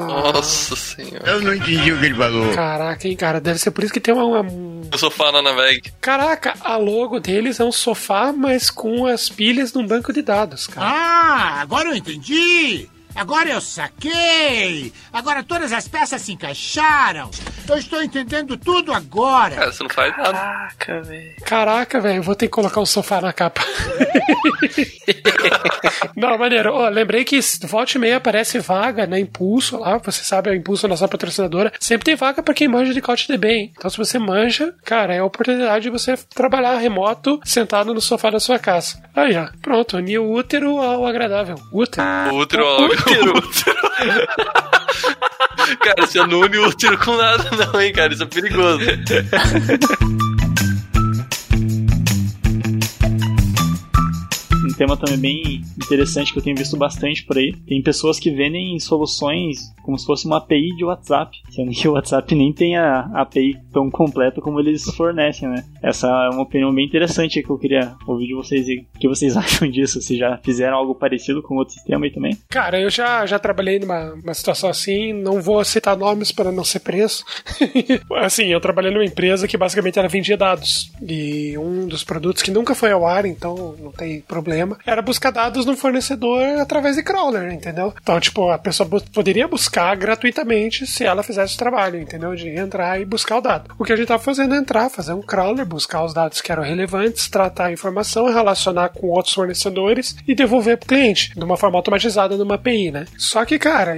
S2: Nossa senhora.
S8: Eu não entendi o que ele falou.
S3: Caraca, hein, cara, deve ser por isso que tem uma. uma...
S2: O sofá na Naveg.
S3: Caraca, a logo deles é um sofá, mas com as pilhas num banco de dados, cara.
S8: Ah, agora eu entendi! Agora eu saquei! Agora todas as peças se encaixaram! Eu estou entendendo tudo agora!
S2: Cara, você não faz nada.
S1: Caraca, velho.
S3: Caraca, velho, vou ter que colocar um sofá na capa. Não, maneiro. Ó, lembrei que volta e meia aparece vaga na Impulso lá. Você sabe, a Impulso é a nossa patrocinadora. Sempre tem vaga pra quem manja de CouchDB, hein? Então, se você manja, cara, é a oportunidade de você trabalhar remoto, sentado no sofá da sua casa. Aí, ó. Pronto, unir o útero ao agradável. Útero.
S2: O útero, ó, útero. cara, você não une útero com nada, não, hein, cara. Isso é perigoso.
S5: Um tema também bem interessante que eu tenho visto bastante por aí. Tem pessoas que vendem soluções como se fosse uma API de WhatsApp, sendo que o WhatsApp nem tem a API tão completa como eles fornecem, né? Essa é uma opinião bem interessante que eu queria ouvir de vocês e o que vocês acham disso, se já fizeram algo parecido com outro sistema aí também.
S3: Cara, eu já, já trabalhei numa uma situação assim, não vou citar nomes para não ser preso. assim, eu trabalhei numa empresa que basicamente ela vendia dados. E um dos produtos que nunca foi ao ar, então não tem problema, era buscar dados no fornecedor através de crawler, entendeu? Então, tipo, a pessoa poderia buscar gratuitamente se ela fizesse o trabalho, entendeu? De entrar e buscar o dado. O que a gente tava fazendo é entrar, fazer um crawler, buscar os dados que eram relevantes, tratar a informação, relacionar com outros fornecedores e devolver pro cliente de uma forma automatizada numa API, né? Só que, cara,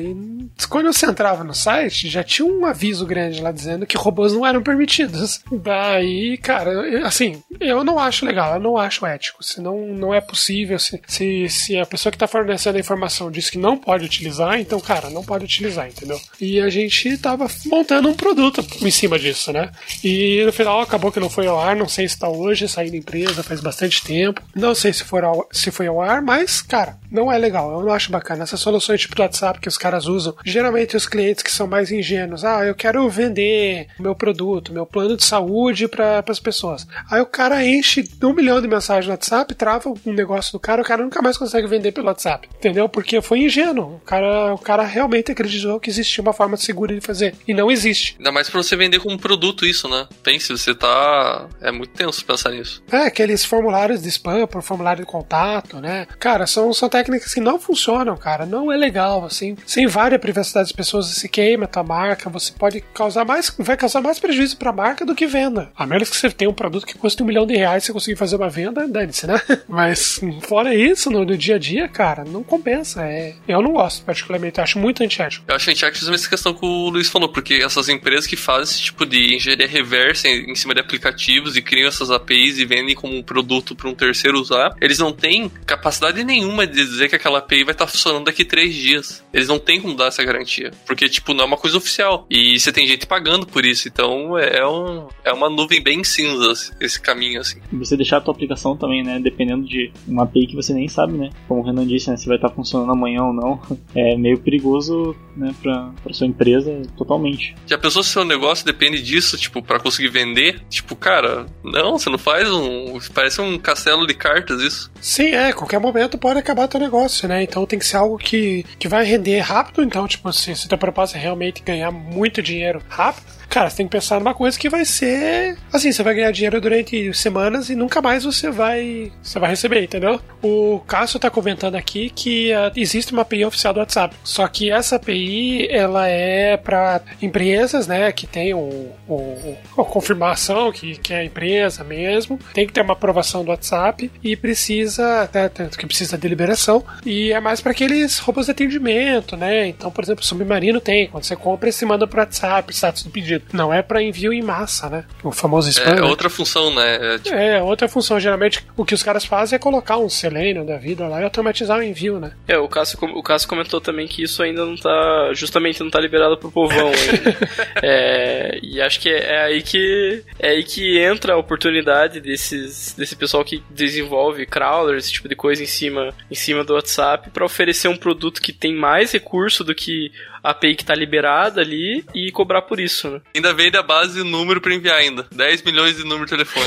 S3: quando você entrava no site, já tinha um aviso grande lá dizendo que robôs não eram permitidos. Daí, cara, assim, eu não acho legal, eu não acho ético. Se não, não é possível. Se, se, se a pessoa que está fornecendo a informação diz que não pode utilizar, então, cara, não pode utilizar, entendeu? E a gente tava montando um produto em cima disso, né? E no final acabou que não foi ao ar, não sei se está hoje, saí da empresa faz bastante tempo. Não sei se, for ao, se foi ao ar, mas, cara, não é legal. Eu não acho bacana. Essas soluções tipo do WhatsApp que os caras usam, geralmente os clientes que são mais ingênuos, ah, eu quero vender meu produto, meu plano de saúde para as pessoas. Aí o cara enche um milhão de mensagens no WhatsApp, trava um negócio do cara, o cara nunca mais consegue vender pelo WhatsApp, entendeu? Porque foi ingênuo. O cara, o cara realmente acreditou que existia uma forma segura de fazer e não existe.
S2: Ainda mais pra você vender como produto isso, né? Pense, você tá. É muito tenso pensar nisso.
S3: É, aqueles formulários de spam por formulário de contato, né? Cara, são, são técnicas que não funcionam, cara. Não é legal, assim. Sem várias privacidade das pessoas, se queima a tua marca, você pode causar mais. Vai causar mais prejuízo pra marca do que venda. A menos que você tenha um produto que custe um milhão de reais e você conseguir fazer uma venda, dane-se, né? Mas fora isso, no, no, dia a dia, cara, não compensa. É, eu não gosto, particularmente. Eu acho muito antiético.
S2: Eu acho antiético essa questão que o Luiz falou, porque essas empresas que fazem esse tipo de engenharia reversa em, em cima de aplicativos e criam essas APIs e vendem como um produto para um terceiro usar, eles não têm capacidade nenhuma de dizer que aquela API vai estar tá funcionando daqui três dias. Eles não têm como dar essa garantia. Porque, tipo, não é uma coisa oficial. E você tem gente pagando por isso. Então é, um, é uma nuvem bem cinza esse caminho, assim.
S5: E você deixar a tua aplicação também, né? Dependendo de uma API que você nem sabe, né? Como o Renan disse, né? Se vai estar tá funcionando amanhã ou não. É meio perigoso, né? Pra, pra sua empresa totalmente.
S2: Já pensou se seu negócio depende disso, tipo, para conseguir vender? Tipo, cara, não, você não faz um. Parece um castelo de cartas isso.
S3: Sim, é, qualquer momento pode acabar teu negócio, né? Então tem que ser algo que, que vai render rápido. Então, tipo, se, se teu propósito é realmente ganhar muito dinheiro rápido, cara, você tem que pensar numa coisa que vai ser. Assim, você vai ganhar dinheiro durante semanas e nunca mais você vai. Você vai receber, entendeu? O Cássio tá comentando aqui que uh, existe uma API oficial do WhatsApp. Só que essa API ela é para empresas, né, que tem o, o, confirmação que, que é a empresa mesmo. Tem que ter uma aprovação do WhatsApp e precisa, né, que precisa de liberação. E é mais para aqueles robôs de atendimento, né? Então, por exemplo, o Submarino tem. Quando você compra, você manda pro WhatsApp, status do pedido. Não é para envio em massa, né? O famoso spam. É,
S2: né? outra função, né?
S3: É, tipo... é, outra função. Geralmente o que os caras fazem é colocar um Selenium da vida lá e automatizar o envio, né?
S1: É, o Cássio, o Cássio comentou também que isso ainda não tá. Justamente não tá liberado pro povão ainda. é, e acho que é, é, aí que. É aí que entra a oportunidade desses, desse pessoal que desenvolve crawlers, esse tipo de coisa em cima, em cima do WhatsApp, para oferecer um produto que tem mais recurso do que API que tá liberada ali e cobrar por isso, né?
S2: Ainda vem da base o número para enviar ainda. 10 milhões de número de telefone.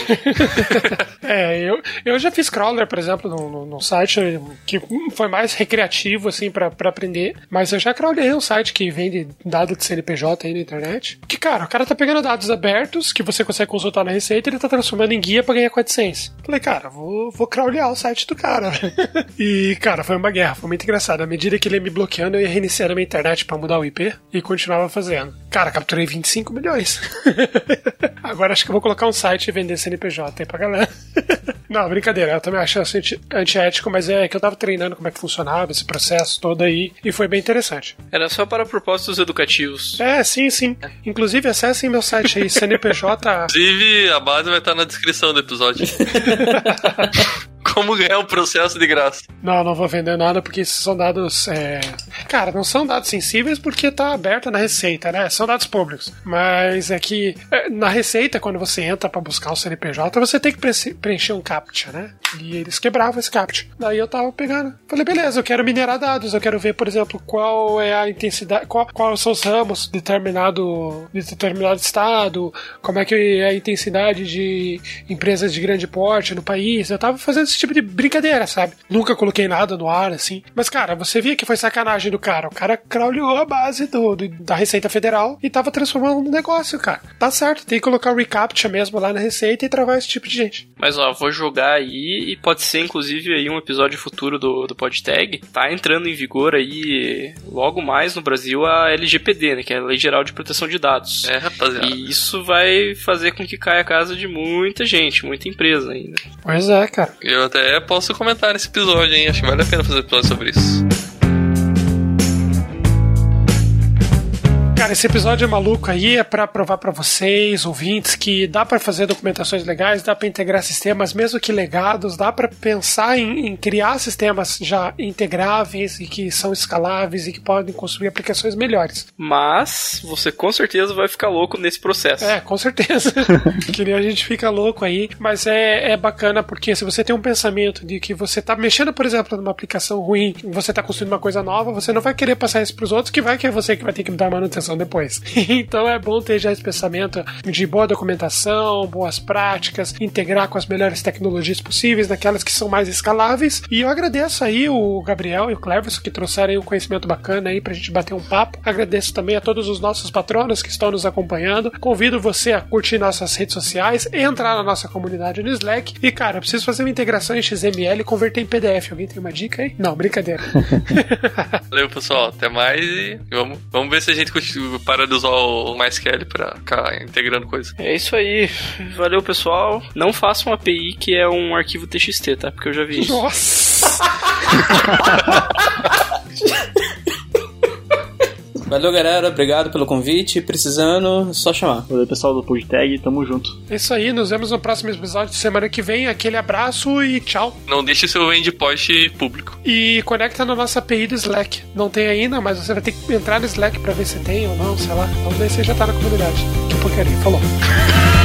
S3: é, eu, eu já fiz crawler, por exemplo, no, no, no site que foi mais recreativo, assim, para aprender. Mas eu já crawlei um site que vende dados de CNPJ aí na internet. Que, cara, o cara tá pegando dados abertos que você consegue consultar na Receita e ele tá transformando em guia pra ganhar 400. Falei, cara, vou, vou crawlear o site do cara. e, cara, foi uma guerra, foi muito engraçado. À medida que ele ia me bloqueando, eu ia reiniciando a minha internet pra mudar o IP e continuava fazendo. Cara, capturei 25 milhões. Agora acho que eu vou colocar um site e vender CNPJ aí pra galera. Não, brincadeira, eu também acho anti antiético, mas é que eu tava treinando como é que funcionava esse processo todo aí e foi bem interessante.
S1: Era só para propósitos educativos.
S3: É, sim, sim. Inclusive, acessem meu site aí, CNPJ.
S2: Inclusive, a base vai estar na descrição do episódio. Como ganhar o um processo de graça.
S3: Não, não vou vender nada porque são dados. É... Cara, não são dados sensíveis porque tá aberto na receita, né? São dados públicos. Mas é que é, na receita, quando você entra para buscar o CNPJ, você tem que preencher um CAPTCHA, né? E eles quebravam esse CAPTCHA. Daí eu tava pegando. Falei, beleza, eu quero minerar dados, eu quero ver, por exemplo, qual é a intensidade, qual, quais são os ramos de determinado, de determinado estado, como é que é a intensidade de empresas de grande porte no país. Eu tava fazendo esse tipo de brincadeira, sabe? Nunca coloquei nada no ar, assim. Mas, cara, você via que foi sacanagem do cara. O cara crawleou a base do, do da Receita Federal e tava transformando no negócio, cara. Tá certo, tem que colocar o reCAPTCHA mesmo lá na Receita e travar esse tipo de gente.
S1: Mas, ó, vou jogar aí e pode ser, inclusive, aí um episódio futuro do, do PodTag. Tá entrando em vigor aí, logo mais no Brasil, a LGPD, né? Que é a Lei Geral de Proteção de Dados.
S2: É, rapaziada.
S1: E isso vai fazer com que caia a casa de muita gente, muita empresa ainda.
S3: Pois é, cara.
S2: Eu até posso comentar nesse episódio, hein? Acho que vale a pena fazer episódio sobre isso.
S3: Cara, esse episódio é maluco aí, é pra provar pra vocês, ouvintes, que dá pra fazer documentações legais, dá pra integrar sistemas, mesmo que legados, dá pra pensar em, em criar sistemas já integráveis e que são escaláveis e que podem construir aplicações melhores.
S1: Mas você com certeza vai ficar louco nesse processo.
S3: É, com certeza. que nem a gente fica louco aí, mas é, é bacana porque se você tem um pensamento de que você tá mexendo, por exemplo, numa aplicação ruim, você tá construindo uma coisa nova, você não vai querer passar isso pros outros, que vai que é você que vai ter que dar manutenção depois. então é bom ter já esse pensamento de boa documentação, boas práticas, integrar com as melhores tecnologias possíveis, naquelas que são mais escaláveis. E eu agradeço aí o Gabriel e o Cleverson que trouxeram aí um conhecimento bacana aí pra gente bater um papo. Agradeço também a todos os nossos patronos que estão nos acompanhando. Convido você a curtir nossas redes sociais, entrar na nossa comunidade no Slack. E, cara, eu preciso fazer uma integração em XML e converter em PDF. Alguém tem uma dica aí? Não, brincadeira.
S2: Valeu, pessoal. Até mais e vamos, vamos ver se a gente para de usar o MySQL pra ficar integrando coisa.
S1: É isso aí. Valeu, pessoal. Não faça uma API que é um arquivo TXT, tá? Porque eu já vi isso.
S3: Nossa!
S4: Valeu, galera. Obrigado pelo convite. Precisando, é só chamar.
S5: Valeu, pessoal do PodTag, tamo junto.
S3: É isso aí, nos vemos no próximo episódio de semana que vem. Aquele abraço e tchau.
S2: Não deixe seu endpoint público.
S3: E conecta na nossa API do Slack. Não tem ainda, mas você vai ter que entrar no Slack pra ver se tem ou não, sei lá. Vamos ver se já tá na comunidade. Que porcaria. Falou.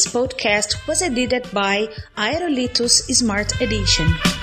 S9: This podcast was edited by Aerolitos Smart Edition.